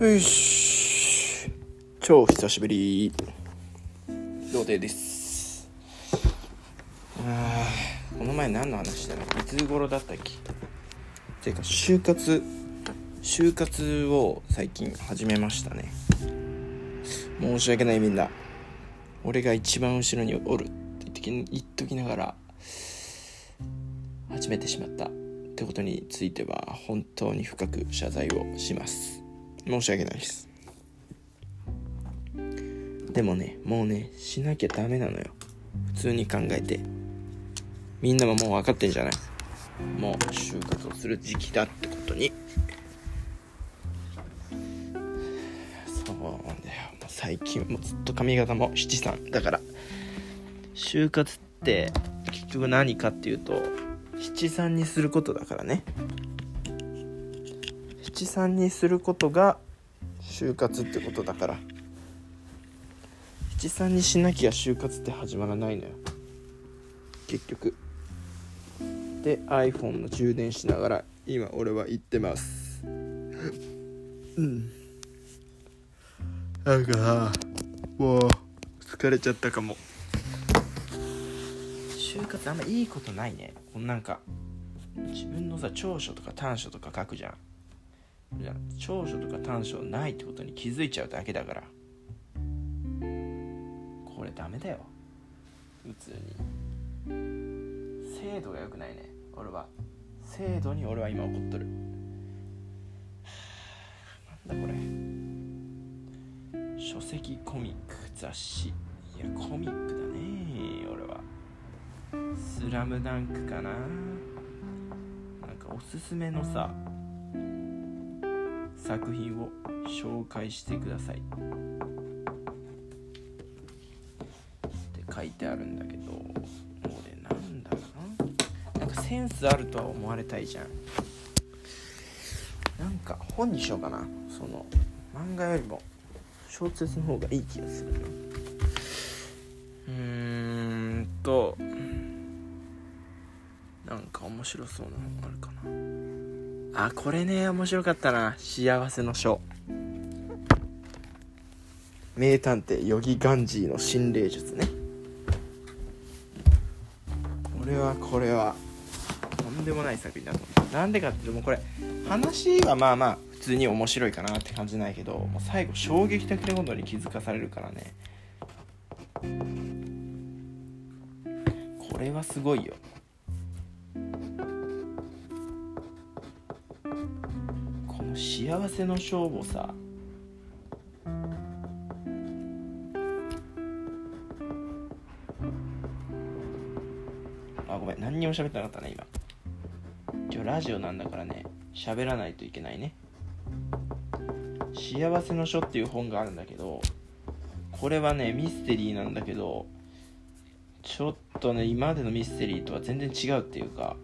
よし超久しぶり。童貞です。あーこの前何の話したの？いつ頃だったっけ？ていうか就活就活を最近始めましたね。申し訳ないみんな。俺が一番後ろにおるって言っとき言っときながら始めてしまったってことについては本当に深く謝罪をします。申し訳ないです。でもねもうねしなきゃダメなのよ。普通に考えて。みんなももう分かってんじゃない？もう就活をする時期だってことに。そうなんだよ。もう最近もずっと髪型も七三だから。就活って結局何かっていうと七三にすることだからね。七三にすることが就活ってことだから。七三にしなきゃ就活って始まらないのよ。結局。で iPhone の充電しながら今俺は行ってます。うん。なんかさもう疲れちゃったかも。就活あんまいいことないね。こんなんか自分のさ長所とか短所とか書くじゃん。長所とか短所ないってことに気づいちゃうだけだから。これダメだよ。普通に。精度が良くないね。俺は。精度に俺は今怒っとる。なんだこれ。書籍コミック雑誌。いやコミックだね俺は。スラムダンクかな。なんかおすすめのさ作品を紹介してください。って書いてあるんだけど俺なんだろうな。なんかセンスあるとは思われたいじゃん。なんか本にしようかな。その漫画よりも小説の方がいい気がするうーんとなんか面白そうなのあるかな。あこれね面白かったな。幸せの書。名探偵ヨギガンジーの心霊術ね。これはこれはとんでもない作品だと思う。なんでかっていうともうこれ話はまあまあ普通に面白いかなって感じないけどもう最後衝撃的なことに気づかされるからね。これはすごいよ。幸せの勝負をさ。あごめん。何にも喋ってなかったね今。今日ラジオなんだからね。喋らないといけないね。幸せの書っていう本があるんだけどこれはねミステリーなんだけどちょっとね今までのミステリーとは全然違うっていうか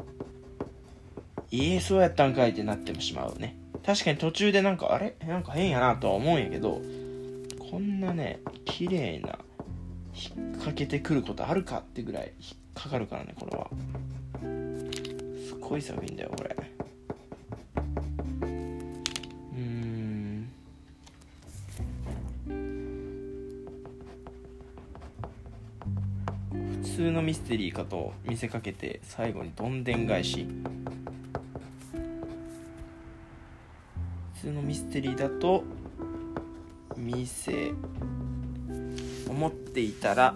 ええそうやったんかいってなってしまうね。確かに途中でなんかあれ？なんか変やなとは思うんやけどこんなね綺麗な引っ掛けてくることあるかってぐらい引っかかるからねこれは。すごい作品だよこれ。うーん。普通のミステリーかと見せかけて最後にどんでん返し。通のミステリーだと見せ思っていたら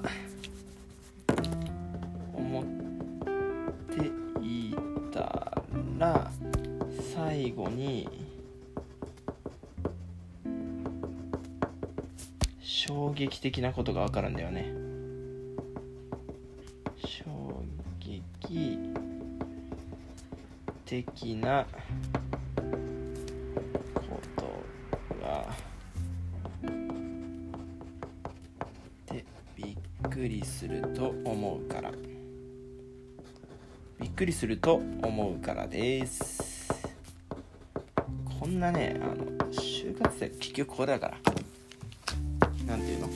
思っていたら最後に衝撃的なことが分かるんだよね。衝撃的なくりすると思うから。びっくりすると思うからです。こんなねあの就活生結局これだから。なんていうの？こ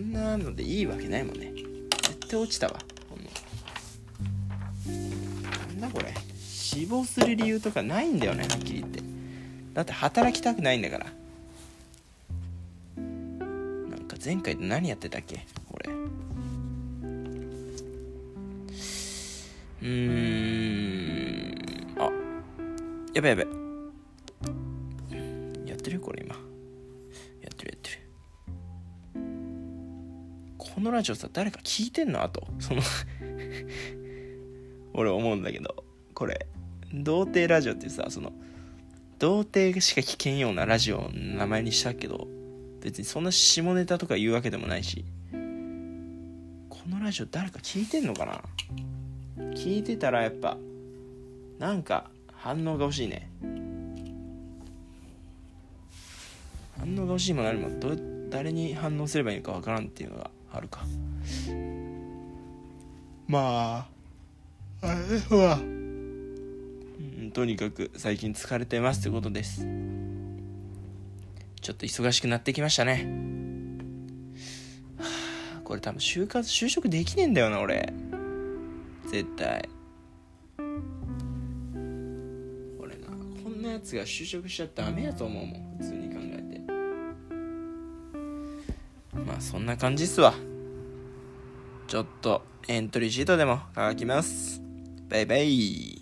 んなのでいいわけないもんね。絶対落ちたわ。こんななんだこれ？死亡する理由とかないんだよねはっきり言って。だって働きたくないんだから。前回何やってたっけ？俺うーん。あ。やべやべ。やってるこれ今。やってるやってる。このラジオさ誰か聞いてんの？あと。その。俺思うんだけど。これ。童貞ラジオってさその。童貞しか聞けんようなラジオの名前にしたけど。別にそんな下ネタとか言うわけでもないしこのラジオ誰か聞いてんのかな？聞いてたらやっぱなんか反応が欲しいね。反応が欲しいも何もど誰に反応すればいいのかわからんっていうのがあるか。まああれはうんとにかく最近疲れてますってことですちょっと忙しくなってきましたね。はあこれ多分就活就職できねえんだよな俺。絶対。俺なこんなやつが就職しちゃダメやと思うもん。普通に考えて。まあそんな感じっすわ。ちょっとエントリーシートでも書きます。バイバイ。